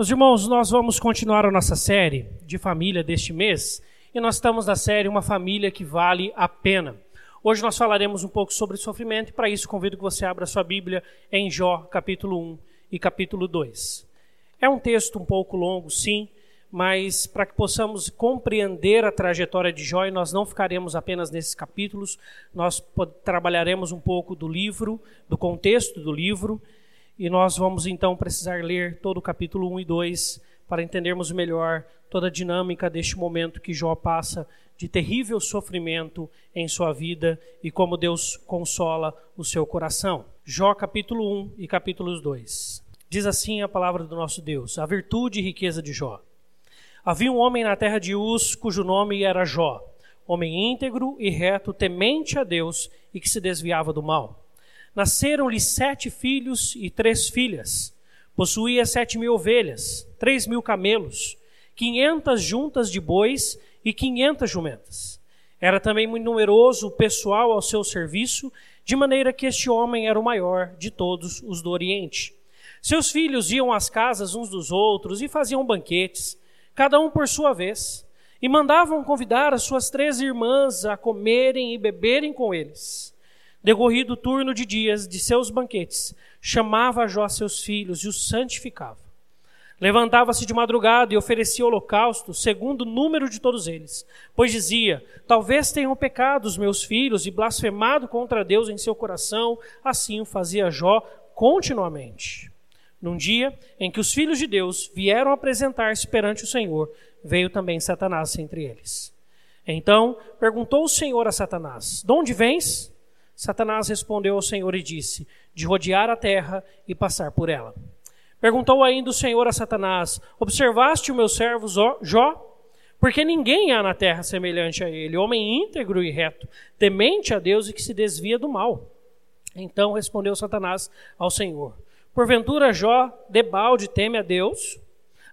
Meus irmãos, nós vamos continuar a nossa série de família deste mês e nós estamos na série Uma Família que Vale a Pena. Hoje nós falaremos um pouco sobre sofrimento e para isso convido que você abra sua Bíblia em Jó, capítulo 1 e capítulo 2. É um texto um pouco longo, sim, mas para que possamos compreender a trajetória de Jó, e nós não ficaremos apenas nesses capítulos, nós trabalharemos um pouco do livro, do contexto do livro e nós vamos então precisar ler todo o capítulo 1 e 2 para entendermos melhor toda a dinâmica deste momento que Jó passa de terrível sofrimento em sua vida e como Deus consola o seu coração. Jó capítulo 1 e capítulos 2. Diz assim a palavra do nosso Deus: A virtude e riqueza de Jó. Havia um homem na terra de Uz cujo nome era Jó, homem íntegro e reto, temente a Deus e que se desviava do mal. Nasceram-lhe sete filhos e três filhas. Possuía sete mil ovelhas, três mil camelos, quinhentas juntas de bois e quinhentas jumentas. Era também muito numeroso o pessoal ao seu serviço, de maneira que este homem era o maior de todos os do Oriente. Seus filhos iam às casas uns dos outros e faziam banquetes, cada um por sua vez, e mandavam convidar as suas três irmãs a comerem e beberem com eles. Decorrido o turno de dias de seus banquetes, chamava a Jó seus filhos e os santificava. Levantava-se de madrugada e oferecia holocausto, segundo o número de todos eles. Pois dizia: Talvez tenham pecado os meus filhos e blasfemado contra Deus em seu coração. Assim o fazia Jó continuamente. Num dia em que os filhos de Deus vieram apresentar-se perante o Senhor, veio também Satanás entre eles. Então perguntou o Senhor a Satanás: De onde vens? Satanás respondeu ao Senhor e disse: De rodear a terra e passar por ela. Perguntou ainda o Senhor a Satanás: Observaste o meu servo Jó? Porque ninguém há na terra semelhante a ele, homem íntegro e reto, temente a Deus e que se desvia do mal. Então respondeu Satanás ao Senhor: Porventura Jó debalde teme a Deus?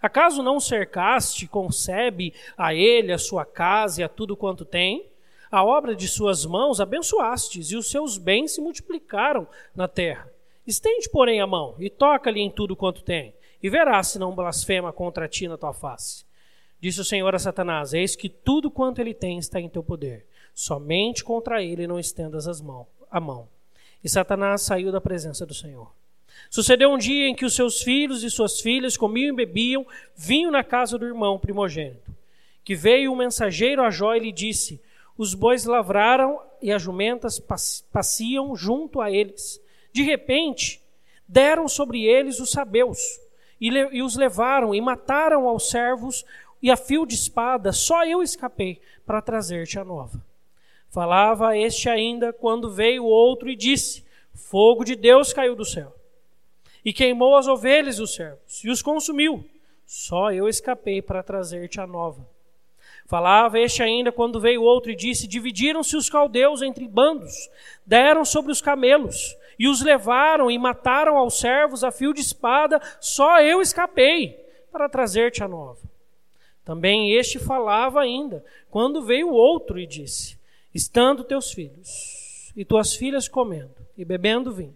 Acaso não cercaste, concebe a ele, a sua casa e a tudo quanto tem? A obra de suas mãos abençoastes, e os seus bens se multiplicaram na terra. Estende, porém, a mão, e toca-lhe em tudo quanto tem, e verás se não blasfema contra ti na tua face. Disse o Senhor a Satanás: Eis que tudo quanto ele tem está em teu poder. Somente contra ele não estendas as mãos, a mão. E Satanás saiu da presença do Senhor. Sucedeu um dia em que os seus filhos e suas filhas comiam e bebiam vinho na casa do irmão primogênito. Que veio um mensageiro a Jó e lhe disse: os bois lavraram e as jumentas passiam junto a eles. De repente, deram sobre eles os sabeus e, e os levaram e mataram aos servos e a fio de espada. Só eu escapei para trazer-te a nova. Falava este ainda quando veio outro e disse: Fogo de Deus caiu do céu e queimou as ovelhas os servos e os consumiu. Só eu escapei para trazer-te a nova. Falava este ainda quando veio outro e disse: Dividiram-se os caldeus entre bandos, deram sobre os camelos, e os levaram e mataram aos servos a fio de espada, só eu escapei para trazer-te a nova. Também este falava ainda, quando veio outro e disse: Estando teus filhos e tuas filhas comendo e bebendo vinho,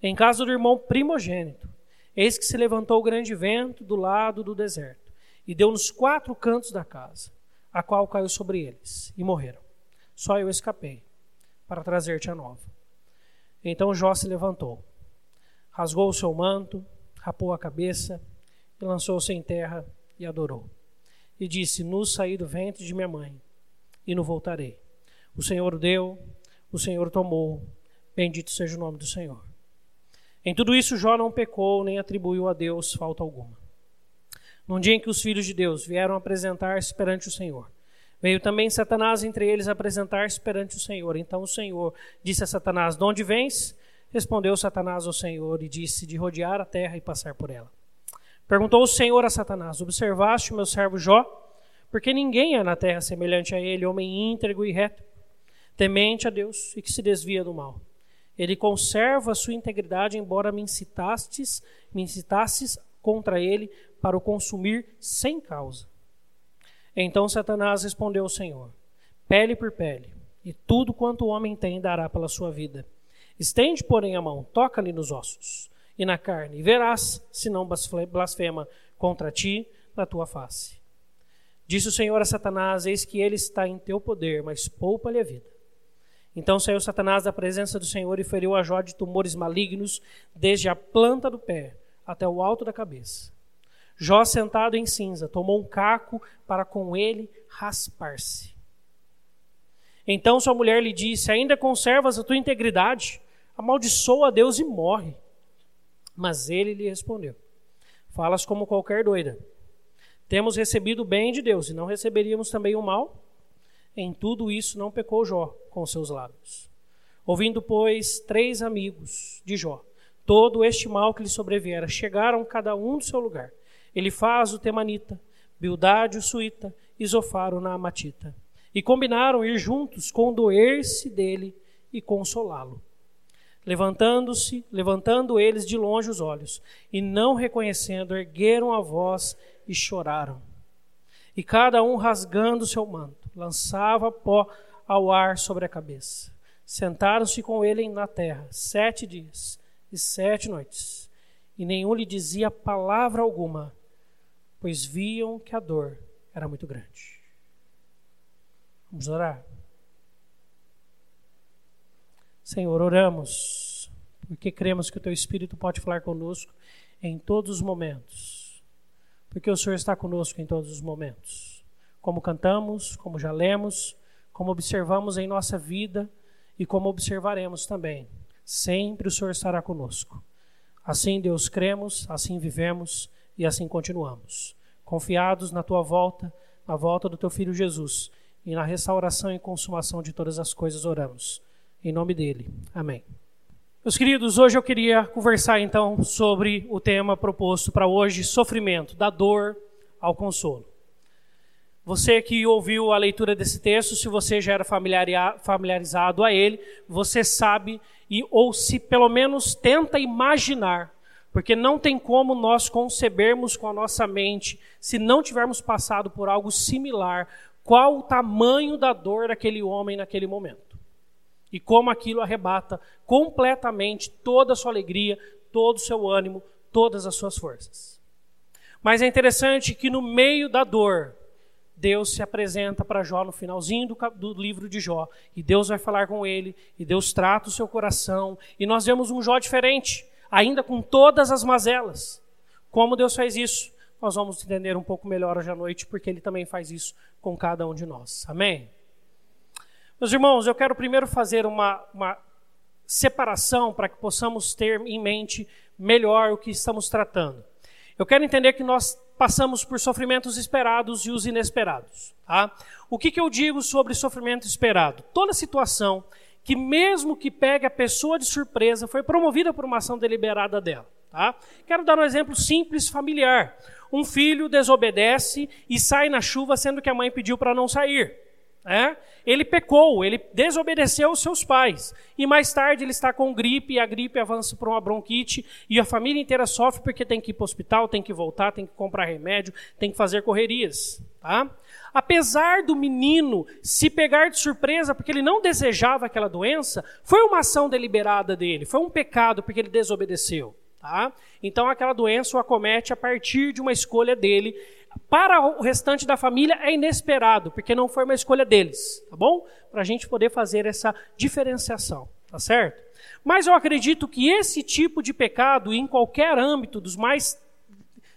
em casa do irmão primogênito, eis que se levantou o grande vento do lado do deserto e deu nos quatro cantos da casa a qual caiu sobre eles, e morreram. Só eu escapei, para trazer-te a nova. Então Jó se levantou, rasgou o seu manto, rapou a cabeça, e lançou-se em terra e adorou. E disse: Nu saí do ventre de minha mãe, e não voltarei. O Senhor deu, o Senhor tomou, bendito seja o nome do Senhor. Em tudo isso, Jó não pecou, nem atribuiu a Deus falta alguma num dia em que os filhos de Deus vieram apresentar-se perante o Senhor. Veio também Satanás entre eles apresentar-se perante o Senhor. Então o Senhor disse a Satanás: De onde vens? Respondeu Satanás ao Senhor e disse: De rodear a terra e passar por ela. Perguntou o Senhor a Satanás: Observaste o meu servo Jó? Porque ninguém há na terra semelhante a ele, homem íntegro e reto, temente a Deus e que se desvia do mal. Ele conserva a sua integridade, embora me incitastes, me incitasses contra ele para o consumir sem causa. Então Satanás respondeu ao Senhor: Pele por pele, e tudo quanto o homem tem dará pela sua vida. Estende, porém, a mão, toca-lhe nos ossos e na carne, e verás se não blasfema contra ti na tua face. Disse o Senhor a Satanás: Eis que ele está em teu poder, mas poupa-lhe a vida. Então saiu Satanás da presença do Senhor e feriu a Jó de tumores malignos, desde a planta do pé até o alto da cabeça. Jó, sentado em cinza, tomou um caco para com ele raspar-se. Então sua mulher lhe disse: Ainda conservas a tua integridade? Amaldiçoa a Deus e morre. Mas ele lhe respondeu: Falas como qualquer doida. Temos recebido o bem de Deus e não receberíamos também o mal? Em tudo isso não pecou Jó com seus lábios. Ouvindo, pois, três amigos de Jó, todo este mal que lhe sobreviera, chegaram cada um do seu lugar. Ele faz o temanita, Bildade o suíta, Isofar o naamatita e combinaram ir juntos, condoer-se dele e consolá-lo. Levantando-se, levantando eles de longe os olhos, e não reconhecendo, ergueram a voz e choraram. E cada um rasgando seu manto, lançava pó ao ar sobre a cabeça. Sentaram-se com ele na terra sete dias e sete noites, e nenhum lhe dizia palavra alguma, pois viam que a dor era muito grande. Vamos orar. Senhor, oramos, porque cremos que o Teu Espírito pode falar conosco em todos os momentos, porque o Senhor está conosco em todos os momentos. Como cantamos, como já lemos, como observamos em nossa vida e como observaremos também. Sempre o Senhor estará conosco. Assim, Deus, cremos, assim vivemos e assim continuamos. Confiados na tua volta, na volta do teu filho Jesus e na restauração e consumação de todas as coisas oramos. Em nome dele. Amém. Meus queridos, hoje eu queria conversar então sobre o tema proposto para hoje, sofrimento, da dor ao consolo. Você que ouviu a leitura desse texto, se você já era familiarizado a ele, você sabe e ou se pelo menos tenta imaginar, porque não tem como nós concebermos com a nossa mente se não tivermos passado por algo similar qual o tamanho da dor daquele homem naquele momento. E como aquilo arrebata completamente toda a sua alegria, todo o seu ânimo, todas as suas forças. Mas é interessante que no meio da dor, Deus se apresenta para Jó no finalzinho do, do, livro de Jó. E Deus vai falar com ele, e Deus trata o seu coração. E nós vemos um Jó diferente, ainda com todas as mazelas. Como Deus faz isso? nós vamos entender um pouco melhor hoje à noite, porque ele também faz isso com cada um de nós. Amém? Meus irmãos, eu quero primeiro fazer uma, uma separação para que possamos ter em mente melhor o que estamos tratando. Eu quero entender que nós passamos por sofrimentos esperados e os inesperados. Tá? O que, que eu digo sobre sofrimento esperado? Toda situação que, mesmo que pegue a pessoa de surpresa, foi promovida por uma ação deliberada dela. Tá? Quero dar um exemplo simples familiar um filho desobedece e sai na chuva, sendo que a mãe pediu para não sair. É? Ele pecou, ele desobedeceu os seus pais. E mais tarde ele está com gripe, e a gripe avança para uma bronquite, e a família inteira sofre porque tem que ir para o hospital, tem que voltar, tem que comprar remédio, tem que fazer correrias. Tá? Apesar do menino se pegar de surpresa porque ele não desejava aquela doença, foi uma ação deliberada dele, foi um pecado porque ele desobedeceu. Tá? Então aquela doença o acomete a partir de uma escolha dele. Para o restante da família é inesperado, porque não foi uma escolha deles, tá bom? Para a gente poder fazer essa diferenciação, tá certo? Mas eu acredito que esse tipo de pecado, em qualquer âmbito, dos mais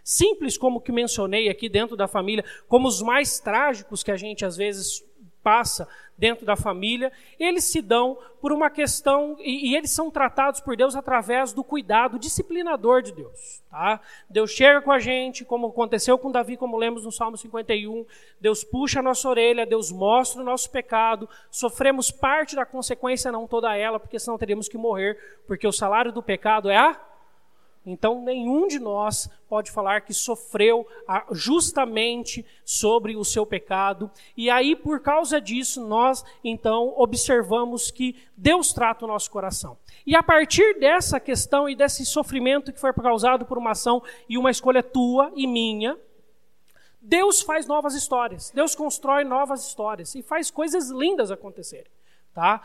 simples, como que mencionei aqui dentro da família, como os mais trágicos que a gente às vezes passa dentro da família, eles se dão por uma questão, e, e, eles são tratados por Deus através do cuidado disciplinador de Deus. Tá? Deus chega com a gente, como aconteceu com Davi, como lemos no Salmo 51, Deus puxa a nossa orelha, Deus mostra o nosso pecado, sofremos parte da consequência, não toda ela, porque senão teríamos que morrer, porque o salário do pecado é a então, nenhum de nós pode falar que sofreu ah, justamente sobre o seu pecado. E aí, por causa disso, nós então observamos que Deus trata o nosso coração. E a partir dessa questão e desse sofrimento que foi causado por uma ação e uma escolha tua e minha, Deus faz novas histórias. Deus constrói novas histórias e faz coisas lindas acontecerem. Tá?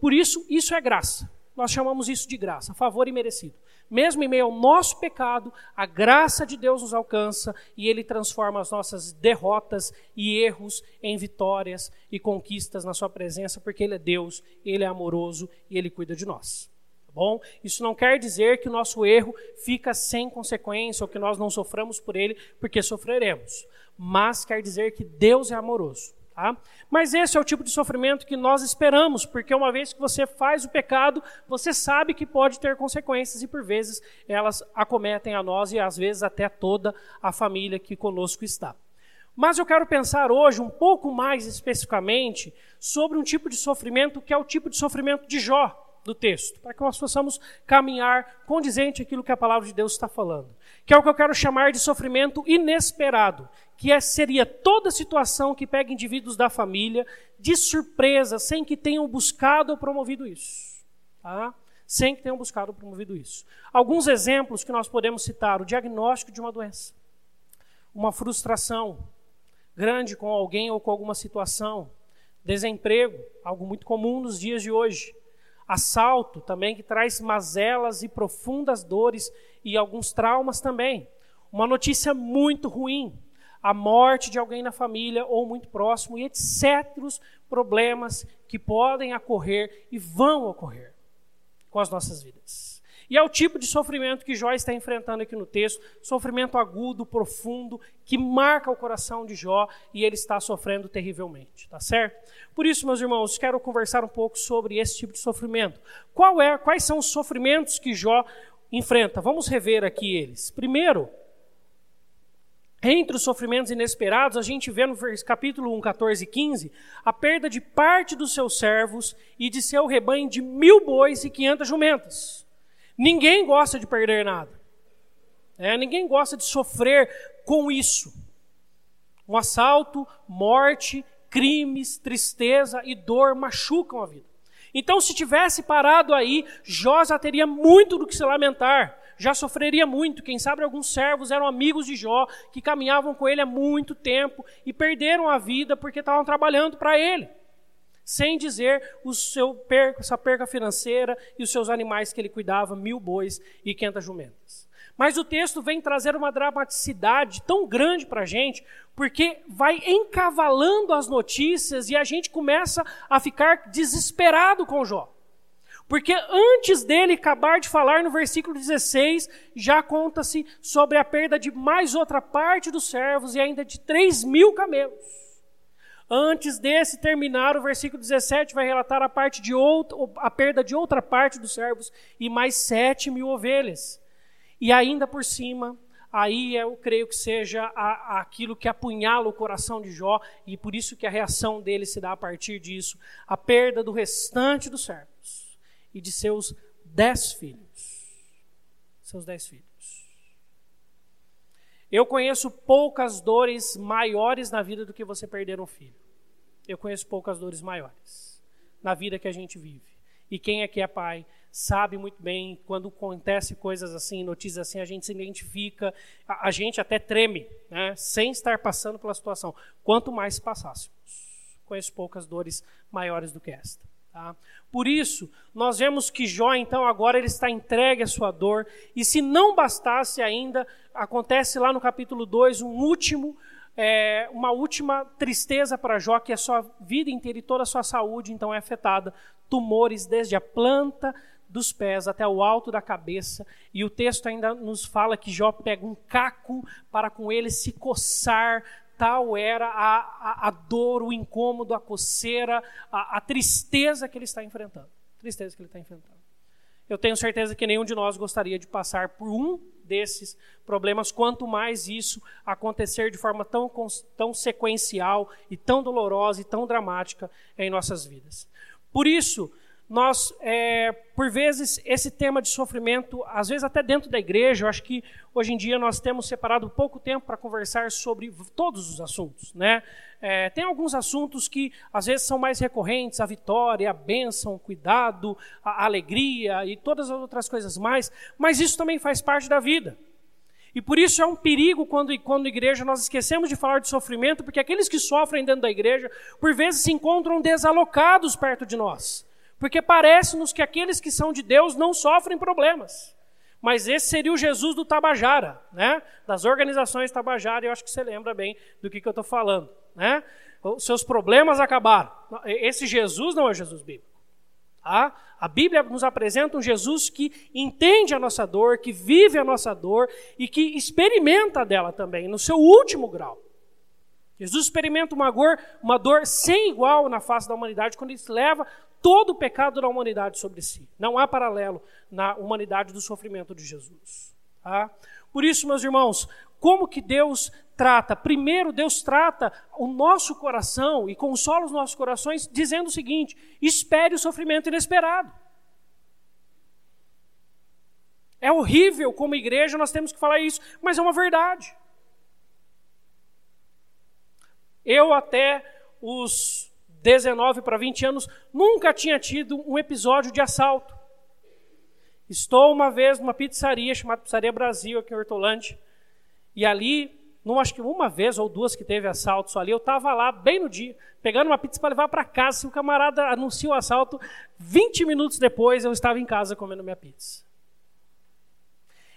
Por isso, isso é graça. Nós chamamos isso de graça, favor e merecido. Mesmo em meio ao nosso pecado, a graça de Deus nos alcança e Ele transforma as nossas derrotas e erros em vitórias e conquistas na Sua presença, porque Ele é Deus, Ele é amoroso e Ele cuida de nós. Tá bom? Isso não quer dizer que o nosso erro fica sem consequência ou que nós não soframos por ele, porque sofreremos. Mas quer dizer que Deus é amoroso. Tá? Mas esse é o tipo de sofrimento que nós esperamos, porque uma vez que você faz o pecado, você sabe que pode ter consequências e por vezes elas acometem a nós e às vezes até toda a família que conosco está. Mas eu quero pensar hoje um pouco mais especificamente sobre um tipo de sofrimento que é o tipo de sofrimento de Jó do texto, para que nós possamos caminhar condizente aquilo que a palavra de Deus está falando, que é o que eu quero chamar de sofrimento inesperado, que é, seria toda situação que pega indivíduos da família de surpresa, sem que tenham buscado ou promovido isso. Tá? Sem que tenham buscado ou promovido isso. Alguns exemplos que nós podemos citar: o diagnóstico de uma doença, uma frustração grande com alguém ou com alguma situação, desemprego, algo muito comum nos dias de hoje, assalto também, que traz mazelas e profundas dores e alguns traumas também. Uma notícia muito ruim, a morte de alguém na família ou muito próximo e etc. problemas que podem ocorrer e vão ocorrer com as nossas vidas. E é o tipo de sofrimento que Jó está enfrentando aqui no texto, sofrimento agudo, profundo, que marca o coração de Jó e ele está sofrendo terrivelmente, tá certo? Por isso, meus irmãos, quero conversar um pouco sobre esse tipo de sofrimento. Qual é, quais são os sofrimentos que Jó enfrenta? Vamos rever aqui eles. Primeiro, entre os sofrimentos inesperados, a gente vê no capítulo 1, 14 e 15, a perda de parte dos seus servos e de seu rebanho de mil bois e quinhentas jumentas. Ninguém gosta de perder nada. É, ninguém gosta de sofrer com isso. Um assalto, morte, crimes, tristeza e dor machucam a vida. Então, se tivesse parado aí, Jó já teria muito do que se lamentar já sofreria muito. Quem sabe alguns servos eram amigos de Jó, que caminhavam com ele há muito tempo e perderam a vida porque estavam trabalhando para ele. Sem dizer o seu essa perca financeira e os seus animais que ele cuidava, mil bois e quinhentas jumentas. Mas o texto vem trazer uma dramaticidade tão grande para a gente, porque vai encavalando as notícias e a gente começa a ficar desesperado com Jó. Porque antes dele acabar de falar no versículo 16, já conta-se sobre a perda de mais outra parte dos servos e ainda de 3 mil camelos. Antes desse terminar, o versículo 17 vai relatar a, parte de outra, a perda de outra parte dos servos e mais 7 mil ovelhas. E ainda por cima, aí eu creio que seja a, aquilo que apunhala o coração de Jó, e por isso que a reação dele se dá a partir disso, a perda do restante dos servos e de seus dez filhos. Seus dez filhos. Eu conheço poucas dores maiores na vida do que você perder um filho. Eu conheço poucas dores maiores na vida que a gente vive. E quem aqui é pai sabe muito bem quando acontece coisas assim, notícias assim, a gente se identifica, a, a gente até treme, né, sem estar passando pela situação. Quanto mais passássemos. Conheço poucas dores maiores do que esta. Tá? Por isso, nós vemos que Jó, então, agora ele está entregue à sua dor, e se não bastasse ainda, acontece lá no capítulo 2 um último, é, uma última tristeza para Jó, que a sua vida inteira e toda a sua saúde, então, é afetada. Tumores desde a planta dos pés até o alto da cabeça, e o texto ainda nos fala que Jó pega um caco para com ele se coçar, tal era a, a, a dor, o incômodo, a coceira, a, a tristeza que ele está enfrentando. Tristeza que ele está enfrentando. Eu tenho certeza que nenhum de nós gostaria de passar por um desses problemas, quanto mais isso acontecer de forma tão, tão sequencial e tão dolorosa e tão dramática em nossas vidas. Por isso, nós, é, por vezes, esse tema de sofrimento, às vezes até dentro da igreja, eu acho que hoje em dia nós temos separado pouco tempo para conversar sobre todos os assuntos, né? É, tem alguns assuntos que às vezes são mais recorrentes, a vitória, a bênção, o cuidado, a alegria e todas as outras coisas mais, mas isso também faz parte da vida. E por isso é um perigo quando, quando igreja nós esquecemos de falar de sofrimento, porque aqueles que sofrem dentro da igreja, por vezes se encontram desalocados perto de nós. Porque parece-nos que aqueles que são de Deus não sofrem problemas. Mas esse seria o Jesus do Tabajara, né? Das organizações Tabajara, e eu acho que você lembra bem do que, que eu estou falando, né? Os seus problemas acabaram. Esse Jesus não é Jesus bíblico. Tá? A Bíblia nos apresenta um Jesus que entende a nossa dor, que vive a nossa dor e que experimenta dela também, no seu último grau. Jesus experimenta uma dor, uma dor sem igual na face da humanidade quando ele leva todo o pecado da humanidade sobre si. Não há paralelo na humanidade do sofrimento de Jesus. Tá? Por isso, meus irmãos, como que Deus trata? Primeiro, Deus trata o nosso coração e consola os nossos corações dizendo o seguinte: espere o sofrimento inesperado. É horrível como igreja nós temos que falar isso, mas é uma verdade. Eu até os 19 para 20 anos, nunca tinha tido um episódio de assalto. Estou uma vez numa pizzaria chamada Pizzaria Brasil, aqui em Hortolândia, e ali, não acho que uma vez ou duas que teve assalto só ali, eu estava lá bem no dia, pegando uma pizza para levar para casa. Se o camarada anuncia o assalto, 20 minutos depois eu estava em casa comendo minha pizza.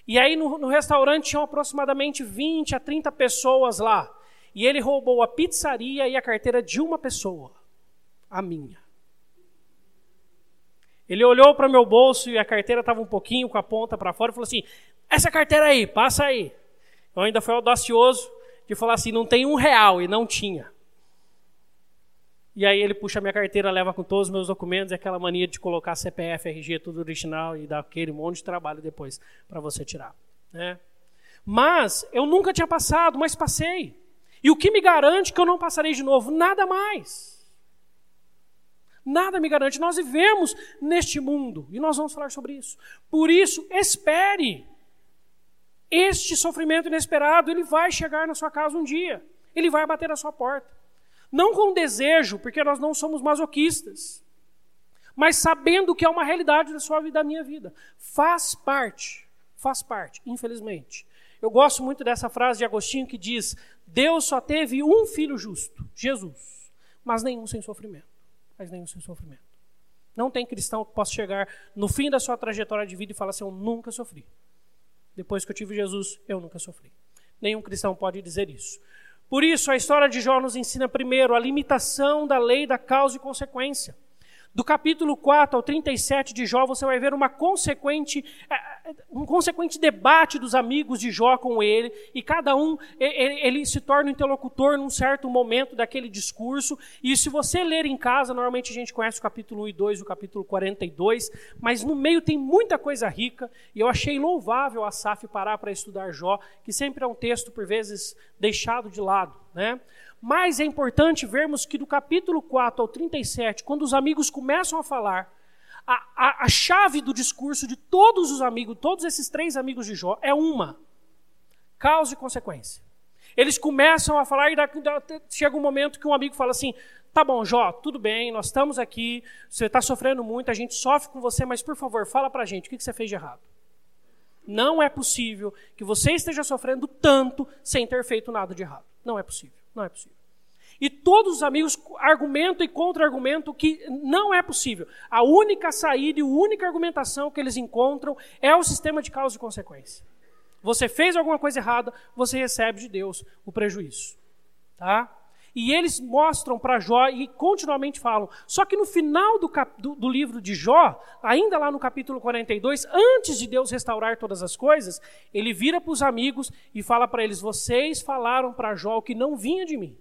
E aí no, no restaurante tinham aproximadamente 20 a 30 pessoas lá. E ele roubou a pizzaria e a carteira de uma pessoa a minha. Ele olhou para meu bolso e a carteira estava um pouquinho com a ponta para fora e falou assim: Essa carteira aí, passa aí. Eu ainda fui audacioso de falar assim: Não tem um real, e não tinha. E aí ele puxa a minha carteira, leva com todos os meus documentos, e aquela mania de colocar CPF, RG, tudo original, e dar aquele monte de trabalho depois para você tirar. Né? Mas eu nunca tinha passado, mas passei. E o que me garante que eu não passarei de novo? Nada mais. Nada me garante. Nós vivemos neste mundo e nós vamos falar sobre isso. Por isso, espere. Este sofrimento inesperado, ele vai chegar na sua casa um dia. Ele vai bater na sua porta. Não com desejo, porque nós não somos masoquistas, mas sabendo que é uma realidade da sua vida, da minha vida. Faz parte, faz parte, infelizmente. Eu gosto muito dessa frase de Agostinho que diz: Deus só teve um filho justo, Jesus, mas nenhum sem sofrimento mas nenhum sem sofrimento. Não tem cristão que possa chegar no fim da sua trajetória de vida e falar assim: Eu nunca sofri. Depois que eu tive Jesus, eu nunca sofri. Nenhum cristão pode dizer isso. Por isso, a história de Jó nos ensina primeiro a limitação da lei da causa e consequência. Do capítulo 4 ao 37 de Jó, você vai ver uma consequente, é, é, um consequente debate dos amigos de Jó com ele, e cada um ele, se torna interlocutor num certo momento daquele discurso. E se você ler em casa, normalmente a gente conhece o capítulo 1 e 2, o capítulo 42, mas no meio tem muita coisa rica, e eu achei louvável a Saf parar para estudar Jó, que sempre é um texto, por vezes, deixado de lado. Né? Mas é importante vermos que do capítulo 4 ao 37, quando os amigos começam a falar, a, a, a chave do discurso de todos os amigos, todos esses três amigos de Jó, é uma: causa e consequência. Eles começam a falar e daqui, chega um momento que um amigo fala assim: tá bom, Jó, tudo bem, nós estamos aqui, você está sofrendo muito, a gente sofre com você, mas por favor, fala para a gente, o que você fez de errado? Não é possível que você esteja sofrendo tanto sem ter feito nada de errado. Não é possível, não é possível. E todos os amigos argumentam e contra-argumentam que não é possível. A única saída e a única argumentação que eles encontram é o sistema de causa e consequência. Você fez alguma coisa errada, você recebe de Deus o prejuízo. Tá? E eles mostram para Jó e continuamente falam. Só que no final do, do, do, livro de Jó, ainda lá no capítulo 42, antes de Deus restaurar todas as coisas, ele vira para os amigos e fala para eles: Vocês falaram para Jó o que não vinha de mim.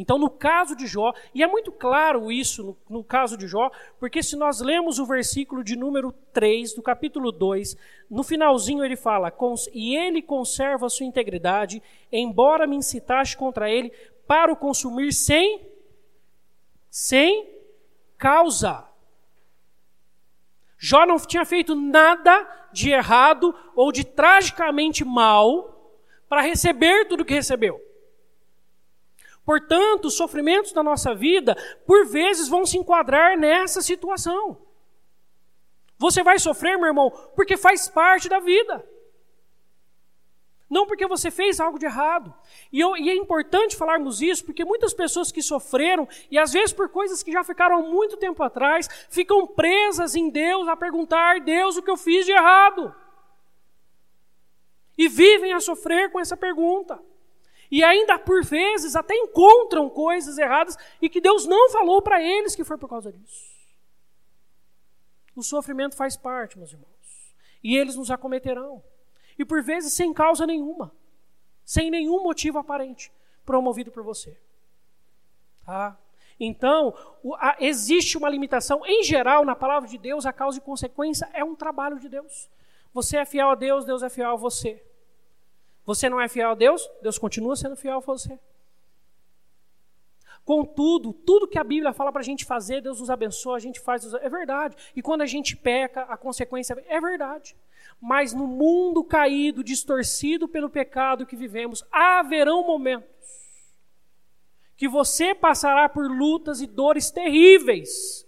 Então, no caso de Jó, e é muito claro isso no, no, caso de Jó, porque se nós lemos o versículo de número 3 do capítulo 2, no finalzinho ele fala: E ele conserva a sua integridade, embora me incitaste contra ele para o consumir sem, sem causa. Jó não tinha feito nada de errado ou de tragicamente mal para receber tudo que recebeu. Portanto, os sofrimentos da nossa vida, por vezes, vão se enquadrar nessa situação. Você vai sofrer, meu irmão, porque faz parte da vida. Não porque você fez algo de errado. E, eu, e, é importante falarmos isso, porque muitas pessoas que sofreram, e às vezes por coisas que já ficaram há muito tempo atrás, ficam presas em Deus a perguntar: Deus, o que eu fiz de errado? E vivem a sofrer com essa pergunta. E ainda, por vezes, até encontram coisas erradas e que Deus não falou para eles que foi por causa disso. O sofrimento faz parte, meus irmãos. E eles nos acometerão. E por vezes sem causa nenhuma. Sem nenhum motivo aparente. Promovido por você. Tá? Então, o, a, existe uma limitação. Em geral, na palavra de Deus, a causa e consequência é um trabalho de Deus. Você é fiel a Deus, Deus é fiel a você. Você não é fiel a Deus, Deus continua sendo fiel a você. Contudo, tudo que a Bíblia fala para a gente fazer, Deus nos abençoa, a gente faz, é verdade. E quando a gente peca, a consequência é verdade. Mas no mundo caído, distorcido pelo pecado que vivemos, haverão momentos que você passará por lutas e dores terríveis,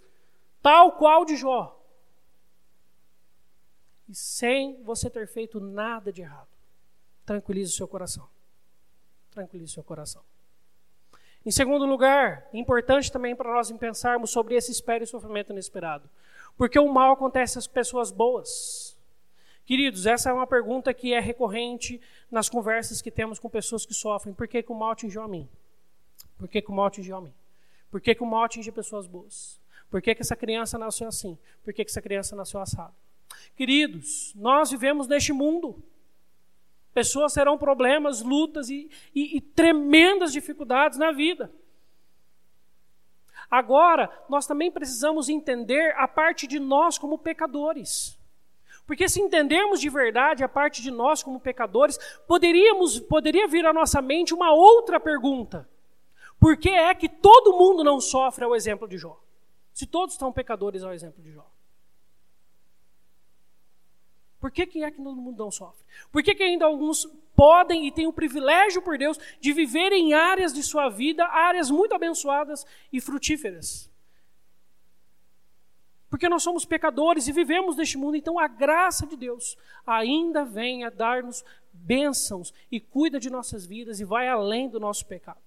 tal qual de Jó. E sem você ter feito nada de errado. Tranquilize o seu coração. Tranquilize o seu coração. Em segundo lugar, importante também para nós pensarmos sobre esse espera e sofrimento inesperado. Porque o mal acontece às pessoas boas. Queridos, essa é uma pergunta que é recorrente nas conversas que temos com pessoas que sofrem. Por que, que o mal atingiu a mim? Por que, que o mal atingiu a mim? Por que, que o mal atinge pessoas boas? Por que, que essa criança nasceu assim? Por que, que essa criança nasceu assado? Queridos, nós vivemos neste mundo. Pessoas terão problemas, lutas e, e, e tremendas dificuldades na vida. Agora, nós também precisamos entender a parte de nós como pecadores. Porque se entendermos de verdade a parte de nós como pecadores, poderíamos, poderia vir à nossa mente uma outra pergunta. Por que é que todo mundo não sofre ao exemplo de Jó? Se todos estão pecadores ao exemplo de Jó. Por que, que é que todo mundo não sofre? Por que, que ainda alguns podem e têm o privilégio por Deus de viver em áreas de sua vida, áreas muito abençoadas e frutíferas? Porque nós somos pecadores e vivemos neste mundo, então a graça de Deus ainda vem a dar-nos bênçãos e cuida de nossas vidas e vai além do nosso pecado,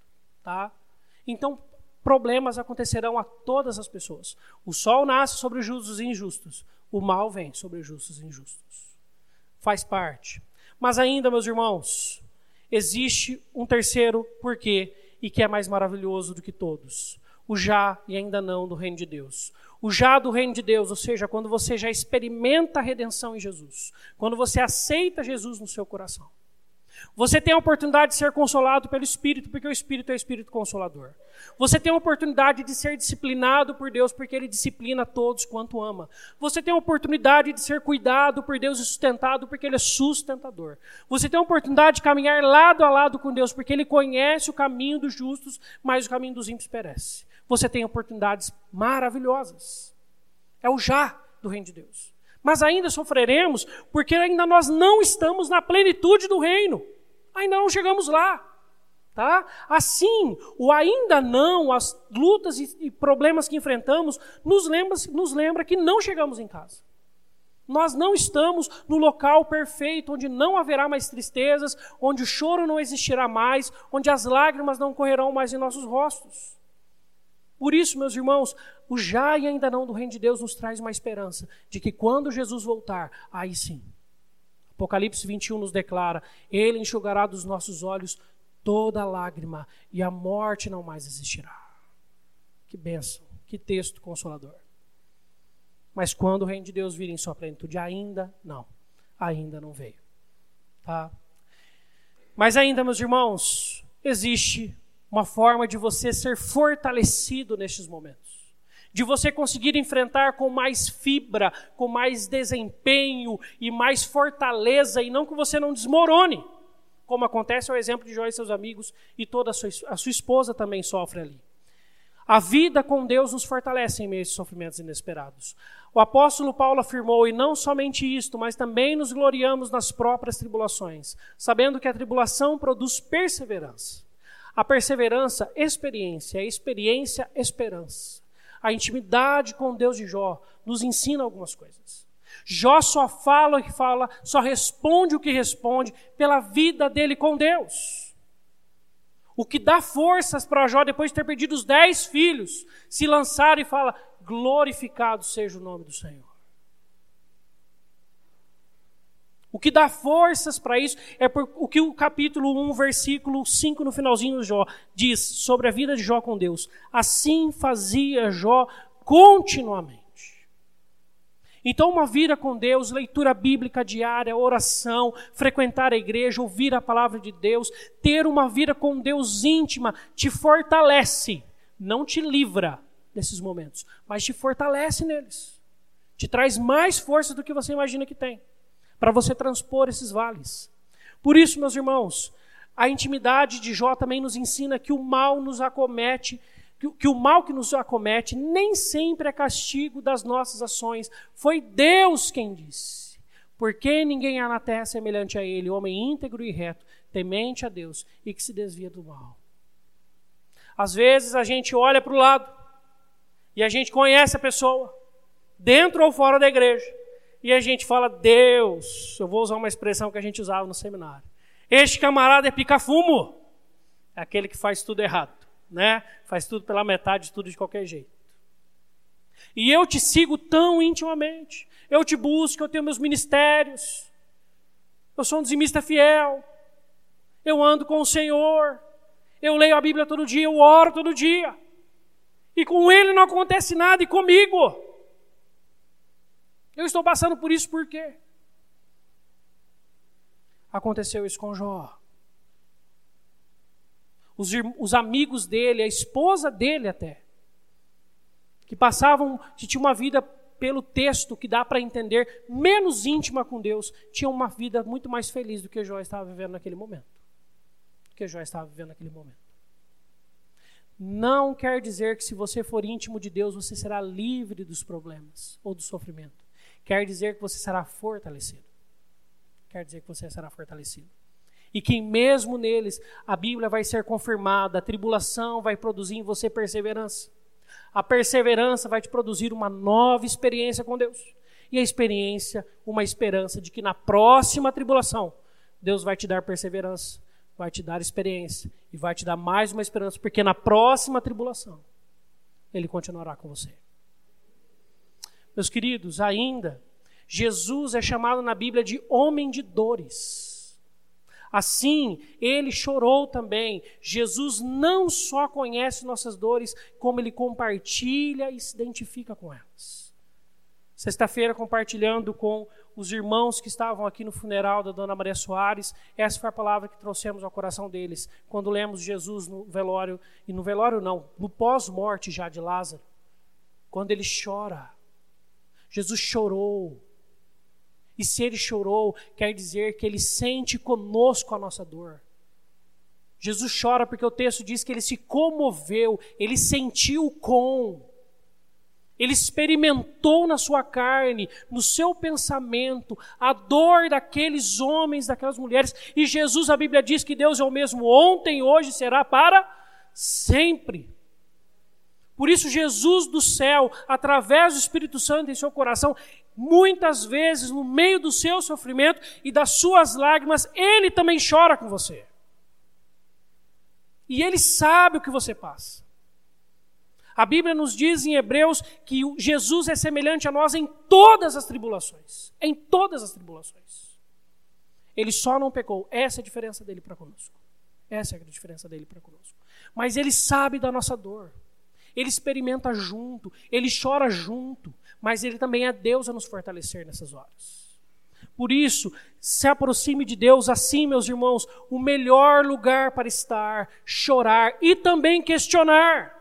tá? Então, problemas acontecerão a todas as pessoas. O sol nasce sobre os justos e injustos, o mal vem sobre os justos e injustos faz parte. Mas ainda, meus irmãos, existe um terceiro porquê e que é mais maravilhoso do que todos. O já e ainda não do reino de Deus. O já do reino de Deus, ou seja, quando você já experimenta a redenção em Jesus, quando você aceita Jesus no seu coração. Você tem a oportunidade de ser consolado pelo Espírito, porque o Espírito é o Espírito Consolador. Você tem a oportunidade de ser disciplinado por Deus, porque Ele disciplina todos quanto ama. Você tem a oportunidade de ser cuidado por Deus e sustentado, porque Ele é sustentador. Você tem a oportunidade de caminhar lado a lado com Deus, porque Ele conhece o caminho dos justos, mas o caminho dos ímpios perece. Você tem oportunidades maravilhosas. É o já do reino de Deus. Mas ainda sofreremos, porque ainda nós não estamos na plenitude do reino. Ainda não chegamos lá. Tá? Assim, o ainda não, as lutas e, problemas que enfrentamos, nos lembra, nos lembra que não chegamos em casa. Nós não estamos no local perfeito, onde não haverá mais tristezas, onde o choro não existirá mais, onde as lágrimas não correrão mais em nossos rostos. Por isso, meus irmãos, o já e ainda não do Reino de Deus nos traz uma esperança de que quando Jesus voltar, aí sim, Apocalipse 21 nos declara: Ele enxugará dos nossos olhos toda lágrima e a morte não mais existirá. Que bênção, que texto consolador. Mas quando o reino de Deus vir em sua plenitude, ainda não, ainda não veio. Tá? Mas ainda, meus irmãos, existe uma forma de você ser fortalecido nestes momentos de você conseguir enfrentar com mais fibra, com mais desempenho e mais fortaleza, e não que você não desmorone, como acontece ao exemplo de Jó e seus amigos, e toda a sua, a sua esposa também sofre ali. A vida com Deus nos fortalece em meio a esses sofrimentos inesperados. O apóstolo Paulo afirmou, e não somente isto, mas também nos gloriamos nas próprias tribulações, sabendo que a tribulação produz perseverança. A perseverança, experiência, a experiência, esperança a intimidade com Deus de Jó nos ensina algumas coisas. Jó só fala o que fala, só responde o que responde pela vida dele com Deus. O que dá forças para Jó, depois de ter perdido os dez filhos, se lançar e fala: glorificado seja o nome do Senhor. O que dá forças para isso é o que o capítulo 1, versículo 5, no finalzinho do Jó, diz sobre a vida de Jó com Deus. Assim fazia Jó continuamente. Então, uma vida com Deus, leitura bíblica diária, oração, frequentar a igreja, ouvir a palavra de Deus, ter uma vida com Deus íntima, te fortalece, não te livra desses momentos, mas te fortalece neles. Te traz mais força do que você imagina que tem, para você transpor esses vales. Por isso, meus irmãos, a intimidade de Jó também nos ensina que o mal nos acomete que, que o mal que nos acomete nem sempre é castigo das nossas ações. Foi Deus quem disse. Porque ninguém há na terra semelhante a ele, homem íntegro e reto, temente a Deus e que se desvia do mal. Às vezes a gente olha para o lado e a gente conhece a pessoa, dentro ou fora da igreja, e a gente fala: Deus, eu vou usar uma expressão que a gente usava no seminário. Este camarada é pica-fumo, é aquele que faz tudo errado né? Faz tudo pela metade, tudo de qualquer jeito. E eu te sigo tão intimamente. Eu te busco, eu tenho meus ministérios. Eu sou um dizimista fiel. Eu ando com o Senhor. Eu leio a Bíblia todo dia, eu oro todo dia. E com ele não acontece nada, e comigo. Eu estou passando por isso por quê? Aconteceu isso com Jó os, os amigos dele, a esposa dele até, que passavam, que tinham uma vida pelo texto que dá para entender, menos íntima com Deus, tinham uma vida muito mais feliz do que Jó estava vivendo naquele momento. Do que Jó estava vivendo naquele momento. Não quer dizer que se você for íntimo de Deus, você será livre dos problemas ou do sofrimento. Quer dizer que você será fortalecido. Quer dizer que você será fortalecido e que mesmo neles a Bíblia vai ser confirmada, a tribulação vai produzir em você perseverança. A perseverança vai te produzir uma nova experiência com Deus. E a experiência, uma esperança de que na próxima tribulação, Deus vai te dar perseverança, vai te dar experiência e vai te dar mais uma esperança, porque na próxima tribulação, Ele continuará com você. Meus queridos, ainda, Jesus é chamado na Bíblia de homem de dores. Assim, ele chorou também. Jesus não só conhece nossas dores, como ele compartilha e se identifica com elas. Sexta-feira, compartilhando com os irmãos que estavam aqui no funeral da Dona Maria Soares, essa foi a palavra que trouxemos ao coração deles, quando lemos Jesus no velório, e no velório não, no pós-morte já de Lázaro, quando ele chora. Jesus chorou, e se ele chorou, quer dizer que ele sente conosco a nossa dor. Jesus chora porque o texto diz que ele se comoveu, ele sentiu com. Ele experimentou na sua carne, no seu pensamento, a dor daqueles homens, daquelas mulheres. E Jesus, a Bíblia diz que Deus é o mesmo ontem, hoje será para sempre. Por isso, Jesus do céu, através do Espírito Santo em seu coração, muitas vezes, no meio do seu sofrimento e das suas lágrimas, ele também chora com você. E ele sabe o que você passa. A Bíblia nos diz em Hebreus que Jesus é semelhante a nós em todas as tribulações. Em todas as tribulações. Ele só não pecou. Essa é a diferença dele para conosco. Essa é a diferença dele para conosco. Mas ele sabe da nossa dor ele experimenta junto, ele chora junto, mas ele também é Deus a nos fortalecer nessas horas. Por isso, se aproxime de Deus, assim, meus irmãos, o melhor lugar para estar, chorar e também questionar.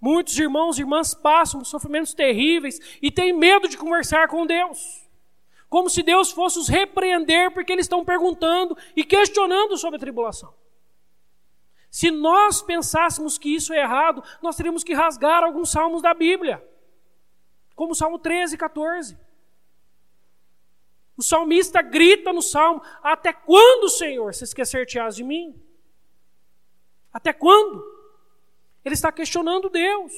Muitos irmãos e irmãs passam por sofrimentos terríveis e têm medo de conversar com Deus. Como se Deus fosse os repreender porque eles estão perguntando e questionando sobre a tribulação. Se nós pensássemos que isso é errado, nós teríamos que rasgar alguns salmos da Bíblia, como o Salmo 13 e 14. O salmista grita no salmo: Até quando, Senhor, se esquecer-te-ás de mim? Até quando? Ele está questionando Deus.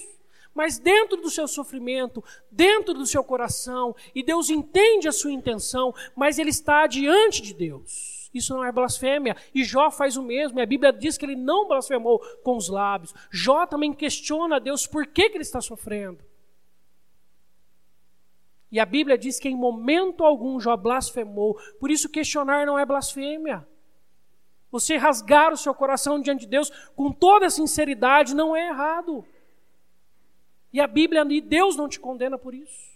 Mas dentro do seu sofrimento, dentro do seu coração, e Deus entende a sua intenção, mas ele está diante de Deus. Isso não é blasfêmia. E Jó faz o mesmo. E a Bíblia diz que ele não blasfemou com os lábios. Jó também questiona a Deus por que, que ele está sofrendo. E a Bíblia diz que em momento algum Jó blasfemou. Por isso, questionar não é blasfêmia. Você rasgar o seu coração diante de Deus com toda sinceridade não é errado. E a Bíblia e Deus não te condena por isso.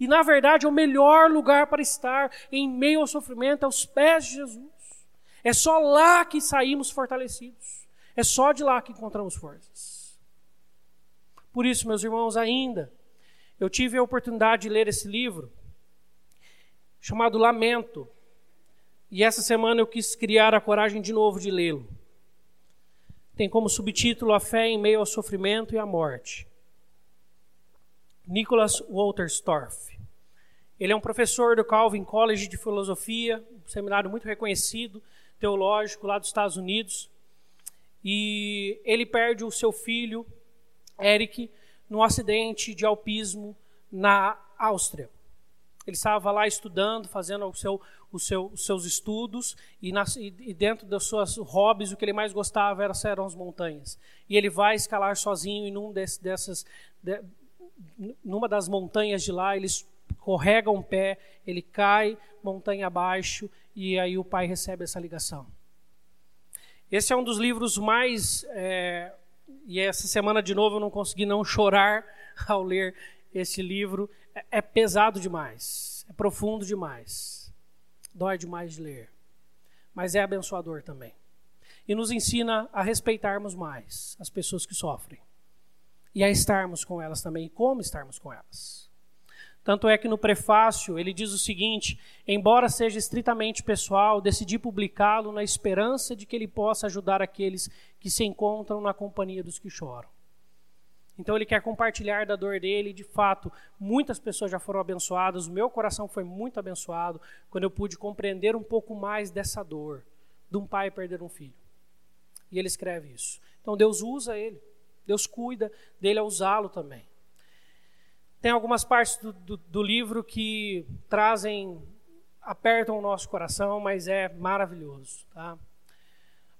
E na verdade é o melhor lugar para estar em meio ao sofrimento, aos pés de Jesus. É só lá que saímos fortalecidos. É só de lá que encontramos forças. Por isso, meus irmãos, ainda eu tive a oportunidade de ler esse livro chamado Lamento. E essa semana eu quis criar a coragem de novo de lê-lo. Tem como subtítulo A Fé em Meio ao Sofrimento e à Morte. Nicholas Wolterstorff. Ele é um professor do Calvin College de Filosofia, um seminário muito reconhecido, teológico, lá dos Estados Unidos. E ele perde o seu filho, Eric, num acidente de alpismo na Áustria. Ele estava lá estudando, fazendo o seu, o seu, os seus estudos, e, e, dentro das suas hobbies, o que ele mais gostava era, eram as montanhas. E ele vai escalar sozinho em um dessas, de, numa das montanhas de lá, ele escorrega um pé, ele cai montanha abaixo, e aí o pai recebe essa ligação. Esse é um dos livros mais é, e essa semana de novo eu não consegui não chorar ao ler esse livro. É, é pesado demais, é profundo demais, dói demais de ler, mas é abençoador também. E nos ensina a respeitarmos mais as pessoas que sofrem e a estarmos com elas também, e como estarmos com elas. Tanto é que no prefácio ele diz o seguinte: embora seja estritamente pessoal, decidi publicá-lo na esperança de que ele possa ajudar aqueles que se encontram na companhia dos que choram. Então ele quer compartilhar da dor dele, de fato, muitas pessoas já foram abençoadas, o meu coração foi muito abençoado quando eu pude compreender um pouco mais dessa dor de um pai perder um filho. E ele escreve isso. Então Deus usa ele, Deus cuida dele a usá-lo também. Tem algumas partes do, do, do livro que trazem, apertam o nosso coração, mas é maravilhoso. Tá?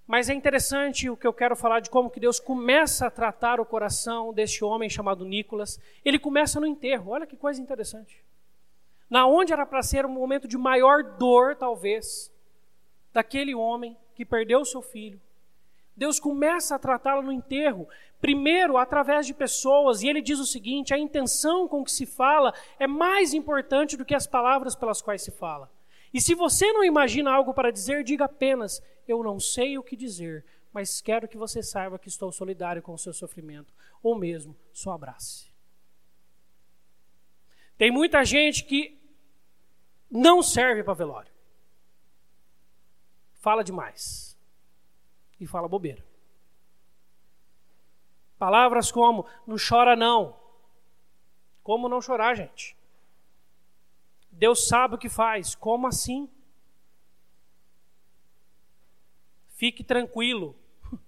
Mas é interessante o que eu quero falar de como que Deus começa a tratar o coração deste homem chamado Nicolas. Ele começa no enterro. Olha que coisa interessante. Na onde era para ser um momento de maior dor, talvez, daquele homem que perdeu seu filho. Deus começa a tratá-lo no enterro. Primeiro, através de pessoas, e ele diz o seguinte: a intenção com que se fala é mais importante do que as palavras pelas quais se fala. E se você não imagina algo para dizer, diga apenas: eu não sei o que dizer, mas quero que você saiba que estou solidário com o seu sofrimento, ou mesmo só abrace. Tem muita gente que não serve para velório. Fala demais. E fala bobeira. Palavras como não chora não. Como não chorar, gente? Deus sabe o que faz. Como assim? Fique tranquilo.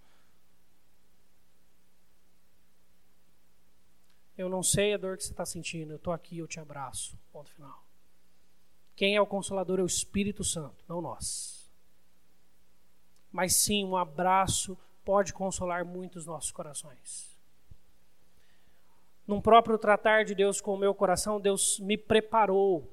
Eu não sei a dor que você está sentindo. Eu estou aqui, eu te abraço. Ponto final. Quem é o consolador é o Espírito Santo, não nós. Mas sim, um abraço pode consolar muitos nossos corações. Num próprio tratar de Deus com o meu coração, Deus me preparou.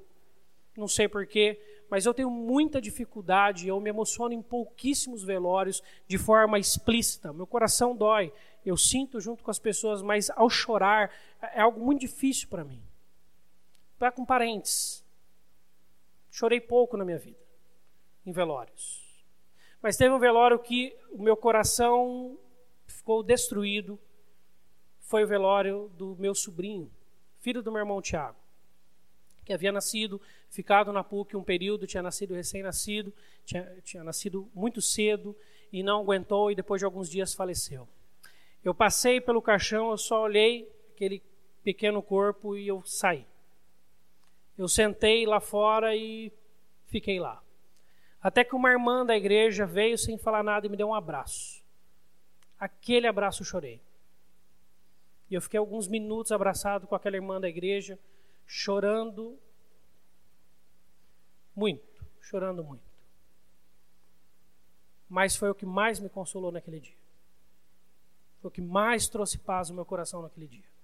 Não sei porquê, mas eu tenho muita dificuldade, eu me emociono em pouquíssimos velórios de forma explícita. Meu coração dói, eu sinto junto com as pessoas, mas ao chorar é algo muito difícil para mim. Para com parentes. Chorei pouco na minha vida, em velórios. Mas teve um velório que o meu coração ficou destruído. Foi o velório do meu sobrinho, filho do meu irmão Tiago, que havia nascido, ficado na PUC um período, tinha nascido recém-nascido, tinha, tinha nascido muito cedo e não aguentou e depois de alguns dias faleceu. Eu passei pelo caixão, eu só olhei aquele pequeno corpo e eu saí. Eu sentei lá fora e fiquei lá. Até que uma irmã da igreja veio sem falar nada e me deu um abraço. Aquele abraço eu chorei. E eu fiquei alguns minutos abraçado com aquela irmã da igreja, chorando muito, chorando muito. Mas foi o que mais me consolou naquele dia. Foi o que mais trouxe paz no meu coração naquele dia.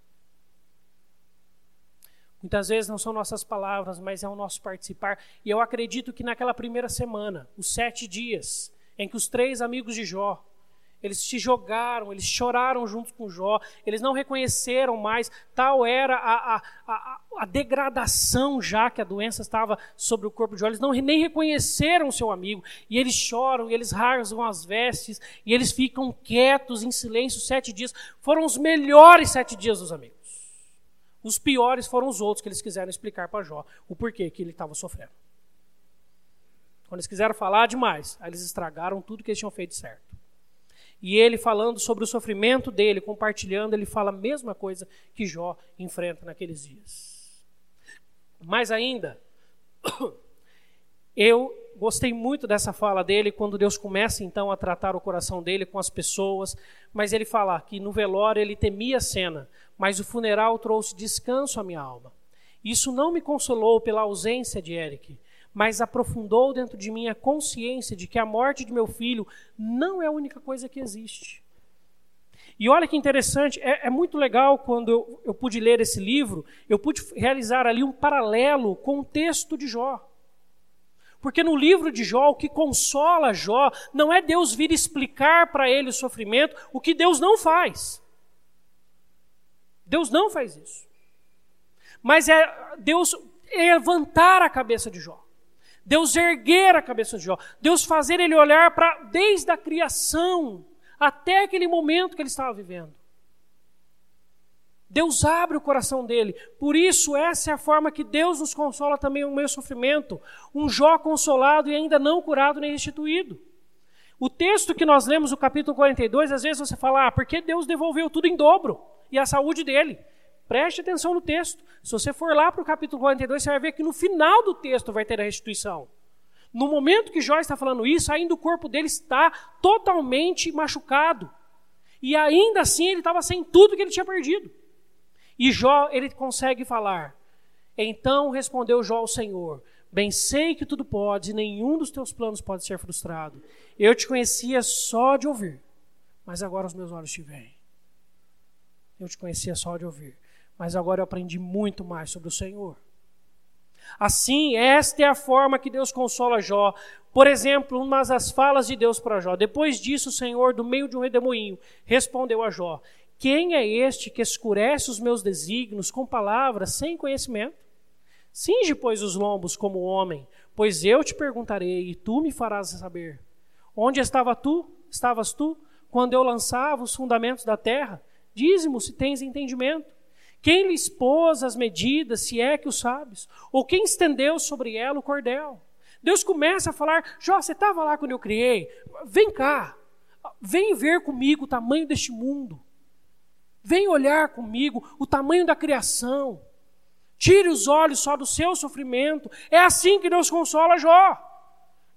Muitas vezes não são nossas palavras, mas é o nosso participar. E eu acredito que naquela primeira semana, os sete dias, em que os três amigos de Jó eles se jogaram, eles choraram junto com Jó, eles não reconheceram mais, tal era a, a, a, a degradação já que a doença estava sobre o corpo de Jó, eles não nem reconheceram seu amigo, e eles choram, e eles rasgam as vestes, e eles ficam quietos em silêncio sete dias. Foram os melhores sete dias dos amigos. Os piores foram os outros que eles quiseram explicar para Jó o porquê que ele estava sofrendo. Quando eles quiseram falar demais, aí eles estragaram tudo que eles tinham feito certo. E ele falando sobre o sofrimento dele, compartilhando, ele fala a mesma coisa que Jó enfrenta naqueles dias. Mais ainda, eu gostei muito dessa fala dele quando Deus começa então a tratar o coração dele com as pessoas, mas ele fala que no velório ele temia a cena, mas o funeral trouxe descanso à minha alma. Isso não me consolou pela ausência de Eric, mas aprofundou dentro de mim a consciência de que a morte de meu filho não é a única coisa que existe. E olha que interessante, é, é muito legal quando eu, eu pude ler esse livro, eu pude realizar ali um paralelo com o texto de Jó. Porque no livro de Jó, o que consola Jó não é Deus vir explicar para ele o sofrimento, o que Deus não faz. Deus não faz isso. Mas é Deus levantar a cabeça de Jó. Deus erguer a cabeça de Jó, Deus fazer ele olhar para desde a criação até aquele momento que ele estava vivendo. Deus abre o coração dele. Por isso, essa é a forma que Deus nos consola também no meio sofrimento. Um Jó consolado e ainda não curado nem restituído. O texto que nós lemos, o capítulo 42, às vezes você fala, ah, porque Deus devolveu tudo em dobro e a saúde dele. Preste atenção no texto. Se você for lá para o capítulo 42, você vai ver que no final do texto vai ter a restituição. No momento que Jó está falando isso, ainda o corpo dele está totalmente machucado. E ainda assim ele estava sem tudo que ele tinha perdido. E Jó, ele consegue falar. Então respondeu Jó ao Senhor: Bem sei que tudo pode, e nenhum dos teus planos pode ser frustrado. Eu te conhecia só de ouvir, mas agora os meus olhos te veem. Eu te conhecia só de ouvir, mas agora eu aprendi muito mais sobre o Senhor. Assim, esta é a forma que Deus consola Jó. Por exemplo, uma das falas de Deus para Jó. Depois disso, o Senhor, do meio de um redemoinho, respondeu a Jó: Quem é este que escurece os meus desígnios com palavras sem conhecimento? Cinge, pois, os lombos como homem, pois eu te perguntarei e tu me farás saber. Onde estava tu? Estavas tu quando eu lançava os fundamentos da terra? Dize-mo se tens entendimento. Quem lhe expôs as medidas, se é que o sabes? Ou quem estendeu sobre ela o cordel? Deus começa a falar: Jó, você estava lá quando eu criei? Vem cá, vem ver comigo o tamanho deste mundo. Vem olhar comigo o tamanho da criação. Tire os olhos só do seu sofrimento. É assim que Deus consola Jó.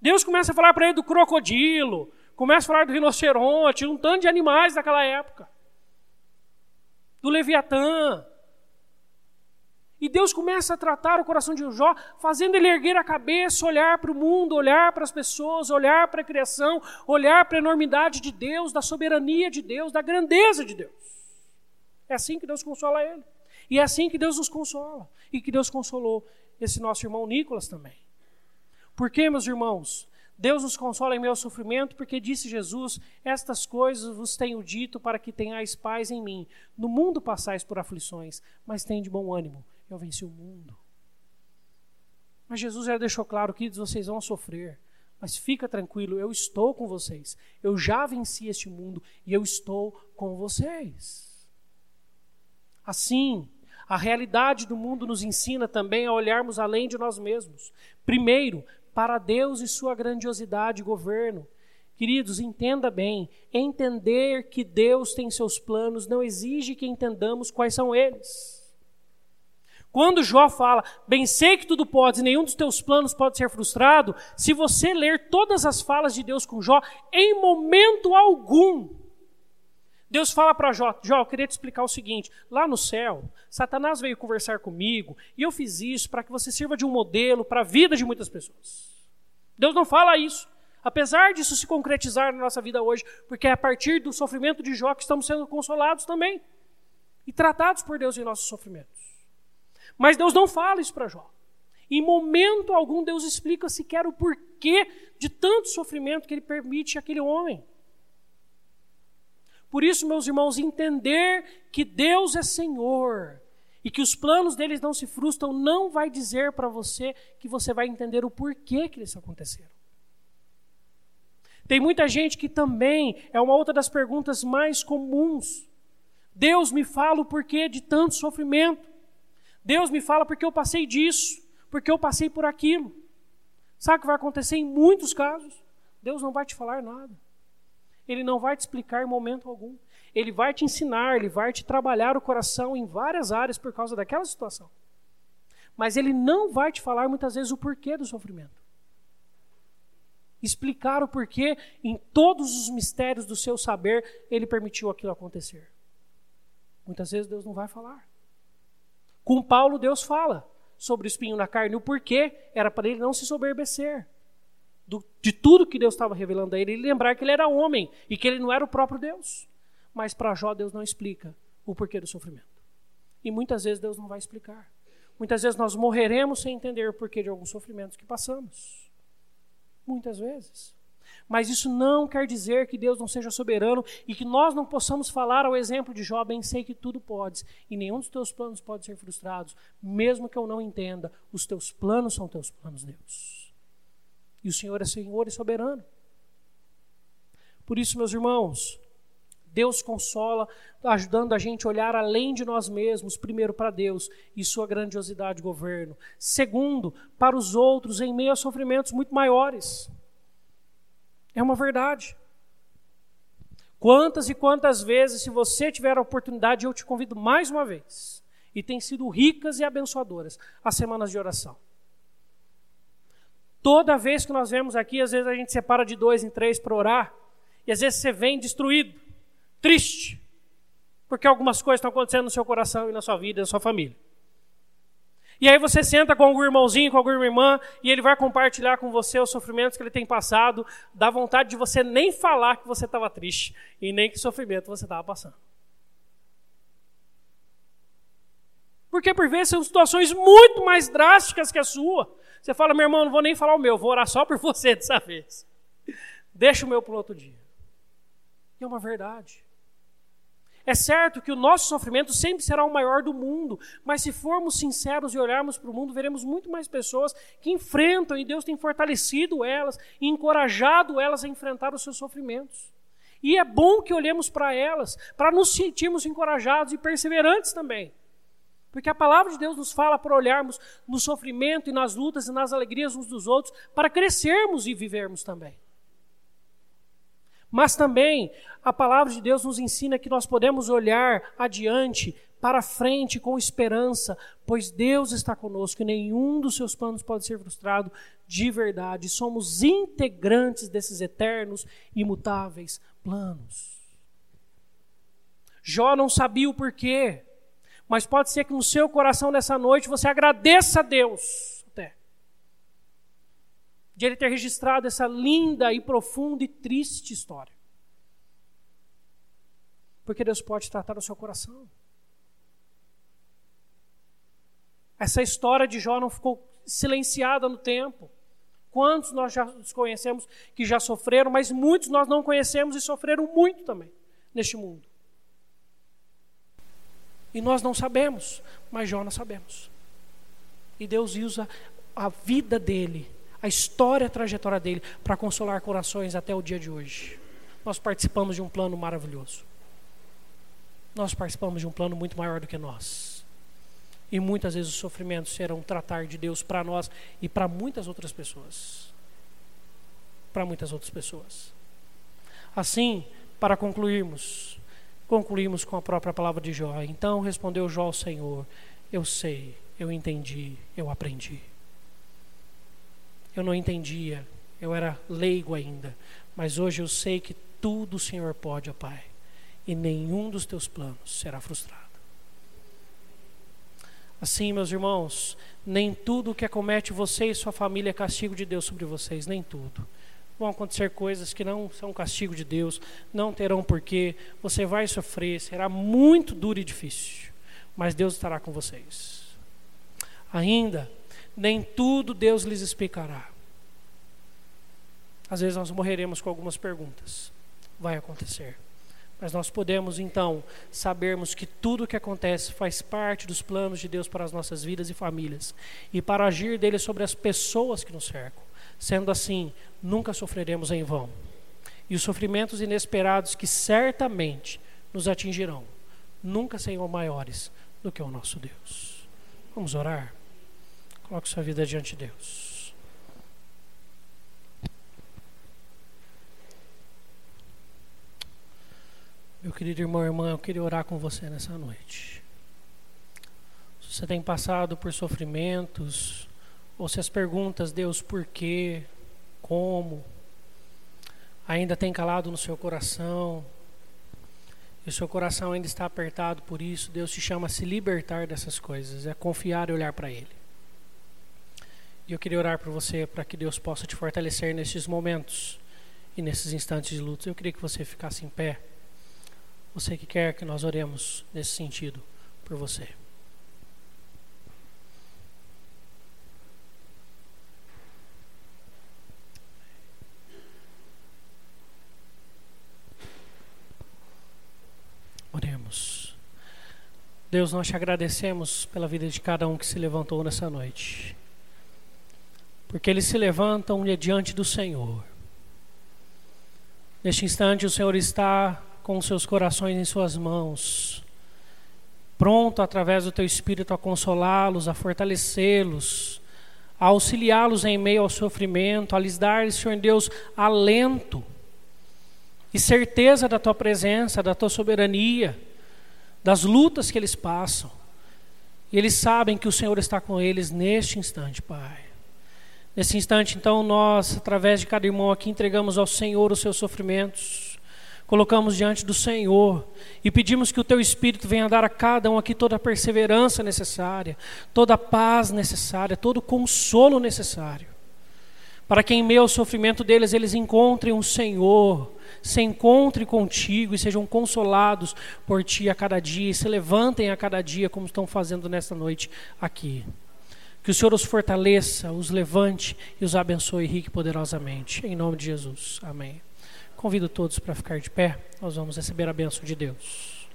Deus começa a falar para ele do crocodilo, começa a falar do rinoceronte, um tanto de animais daquela época. Do Leviatã, e Deus começa a tratar o coração de Jó, fazendo ele erguer a cabeça, olhar para o mundo, olhar para as pessoas, olhar para a criação, olhar para a enormidade de Deus, da soberania de Deus, da grandeza de Deus. É assim que Deus consola ele. E é assim que Deus nos consola. E que Deus consolou esse nosso irmão Nicolas também. Por que, meus irmãos? Deus nos consola em meu sofrimento, porque disse Jesus: Estas coisas vos tenho dito para que tenhais paz em mim. No mundo passais por aflições, mas tem de bom ânimo eu venci o mundo. Mas Jesus já deixou claro que vocês vão sofrer. Mas fica tranquilo, eu estou com vocês. Eu já venci este mundo e eu estou com vocês. Assim, a realidade do mundo nos ensina também a olharmos além de nós mesmos. Primeiro, para Deus e sua grandiosidade e governo. Queridos, entenda bem: entender que Deus tem seus planos não exige que entendamos quais são eles. Quando Jó fala, bem sei que tudo podes, nenhum dos teus planos pode ser frustrado, se você ler todas as falas de Deus com Jó, em momento algum, Deus fala para Jó, Jó, eu queria te explicar o seguinte, lá no céu, Satanás veio conversar comigo, e eu fiz isso para que você sirva de um modelo para a vida de muitas pessoas. Deus não fala isso. Apesar disso se concretizar na nossa vida hoje, porque é a partir do sofrimento de Jó que estamos sendo consolados também e tratados por Deus em nossos sofrimentos. Mas Deus não fala isso para Jó. Em momento algum, Deus explica sequer o porquê de tanto sofrimento que Ele permite àquele homem. Por isso, meus irmãos, entender que Deus é Senhor e que os planos deles não se frustram, não vai dizer para você que você vai entender o porquê que eles aconteceram. Tem muita gente que também é uma outra das perguntas mais comuns. Deus me fala o porquê de tanto sofrimento. Deus me fala porque eu passei disso, porque eu passei por aquilo. Sabe o que vai acontecer em muitos casos? Deus não vai te falar nada. Ele não vai te explicar em momento algum. Ele vai te ensinar, ele vai te trabalhar o coração em várias áreas por causa daquela situação. Mas ele não vai te falar muitas vezes o porquê do sofrimento. Explicar o porquê em todos os mistérios do seu saber ele permitiu aquilo acontecer. Muitas vezes Deus não vai falar. Com Paulo, Deus fala sobre o espinho na carne, o porquê era para ele não se soberbecer do, de tudo que Deus estava revelando a ele, ele lembrar que ele era homem e que ele não era o próprio Deus. Mas para Jó, Deus não explica o porquê do sofrimento. E muitas vezes Deus não vai explicar. Muitas vezes nós morreremos sem entender o porquê de alguns sofrimentos que passamos. Muitas vezes. Mas isso não quer dizer que Deus não seja soberano e que nós não possamos falar ao exemplo de Jó, bem sei que tudo podes, e nenhum dos teus planos pode ser frustrados, mesmo que eu não entenda, os teus planos são teus planos, Deus. E o Senhor é Senhor e soberano. Por isso, meus irmãos, Deus consola, ajudando a gente a olhar além de nós mesmos, primeiro para Deus e sua grandiosidade governo. Segundo, para os outros em meio a sofrimentos muito maiores. É uma verdade. Quantas e quantas vezes, se você tiver a oportunidade, eu te convido mais uma vez, e tem sido ricas e abençoadoras as semanas de oração. Toda vez que nós vemos aqui, às vezes a gente separa de dois em três para orar, e às vezes você vem destruído, triste, porque algumas coisas estão acontecendo no seu coração e na sua vida, na sua família. E aí você senta com algum irmãozinho, com alguma irmã, e ele vai compartilhar com você os sofrimentos que ele tem passado, dá vontade de você nem falar que você estava triste, e nem que sofrimento você estava passando. Porque por vezes são situações muito mais drásticas que a sua. Você fala, meu irmão, não vou nem falar o meu, vou orar só por você dessa vez. Deixa o meu para outro dia. E é uma verdade. É certo que o nosso sofrimento sempre será o maior do mundo, mas se formos sinceros e olharmos para o mundo, veremos muito mais pessoas que enfrentam, e Deus tem fortalecido elas e encorajado elas a enfrentar os seus sofrimentos. E é bom que olhemos para elas, para nos sentirmos encorajados e perseverantes também. Porque a palavra de Deus nos fala para olharmos no sofrimento e nas lutas e nas alegrias uns dos outros, para crescermos e vivermos também. Mas também a palavra de Deus nos ensina que nós podemos olhar adiante, para frente, com esperança, pois Deus está conosco e nenhum dos seus planos pode ser frustrado de verdade. Somos integrantes desses eternos, imutáveis planos. Jó não sabia o porquê, mas pode ser que no seu coração nessa noite você agradeça a Deus até. De ele ter registrado essa linda e profunda e triste história. Porque Deus pode tratar o seu coração. Essa história de Jó não ficou silenciada no tempo. Quantos nós já conhecemos que já sofreram, mas muitos nós não conhecemos e sofreram muito também neste mundo. E nós não sabemos, mas Jó nós sabemos. E Deus usa a vida dele, a história, a trajetória dele, para consolar corações até o dia de hoje. Nós participamos de um plano maravilhoso. Nós participamos de um plano muito maior do que nós. E muitas vezes os sofrimentos serão tratar de Deus para nós e para muitas outras pessoas. Para muitas outras pessoas. Assim, para concluirmos, concluímos com a própria palavra de Jó. Então respondeu Jó ao Senhor: Eu sei, eu entendi, eu aprendi. Eu não entendia, eu era leigo ainda, mas hoje eu sei que tudo o Senhor pode, ó Pai, e nenhum dos teus planos será frustrado. Assim, meus irmãos, nem tudo que acomete você e sua família é castigo de Deus sobre vocês, nem tudo vão acontecer coisas que não são castigo de Deus, não terão porquê, você vai sofrer, será muito duro e difícil, mas Deus estará com vocês. Ainda, nem tudo Deus lhes explicará. Às vezes nós morreremos com algumas perguntas. Vai acontecer. Mas nós podemos então sabermos que tudo o que acontece faz parte dos planos de Deus para as nossas vidas e famílias e para agir dele sobre as pessoas que nos cercam. Sendo assim, nunca sofreremos em vão. E os sofrimentos inesperados que certamente nos atingirão nunca serão maiores do que o nosso Deus. Vamos orar? Coloque sua vida diante de Deus. Meu querido irmão e irmã, eu queria orar com você nessa noite. Se você tem passado por sofrimentos, ou se as perguntas, Deus, por quê, como, ainda tem calado no seu coração, e o seu coração ainda está apertado por isso, Deus te chama a se libertar dessas coisas, é confiar e olhar para Ele. E eu queria orar por você para que Deus possa te fortalecer nesses momentos e nesses instantes de luta. Eu queria que você ficasse em pé. Você que quer que nós oremos nesse sentido por você. Oremos. Deus, nós te agradecemos pela vida de cada um que se levantou nessa noite. Porque eles se levantam diante do Senhor. Neste instante, o Senhor está com seus corações em suas mãos, pronto através do teu espírito a consolá-los, a fortalecê-los, a auxiliá-los em meio ao sofrimento, a lhes dar, Senhor Deus, alento e certeza da tua presença, da tua soberania, das lutas que eles passam. E eles sabem que o Senhor está com eles neste instante, Pai. Nesse instante, então, nós, através de cada irmão aqui, entregamos ao Senhor os seus sofrimentos colocamos diante do Senhor e pedimos que o Teu Espírito venha dar a cada um aqui toda a perseverança necessária, toda a paz necessária, todo o consolo necessário, para que em meio ao sofrimento deles eles encontrem um Senhor, se encontrem contigo e sejam consolados por Ti a cada dia e se levantem a cada dia como estão fazendo nesta noite aqui. Que o Senhor os fortaleça, os levante e os abençoe rique e poderosamente. Em nome de Jesus. Amém. Convido todos para ficar de pé, nós vamos receber a bênção de Deus.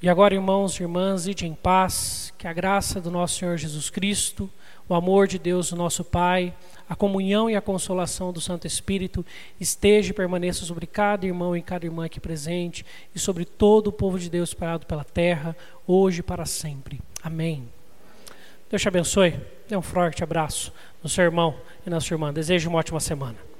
E agora, irmãos e irmãs, ide em paz, que a graça do nosso Senhor Jesus Cristo, o amor de Deus, nosso Pai, a comunhão e a consolação do Santo Espírito esteja e permaneça sobre cada irmão e cada irmã aqui presente e sobre todo o povo de Deus espalhado pela terra, hoje e para sempre. Amém. Deus te abençoe. Dê um forte abraço no seu irmão e na sua irmã. Desejo uma ótima semana.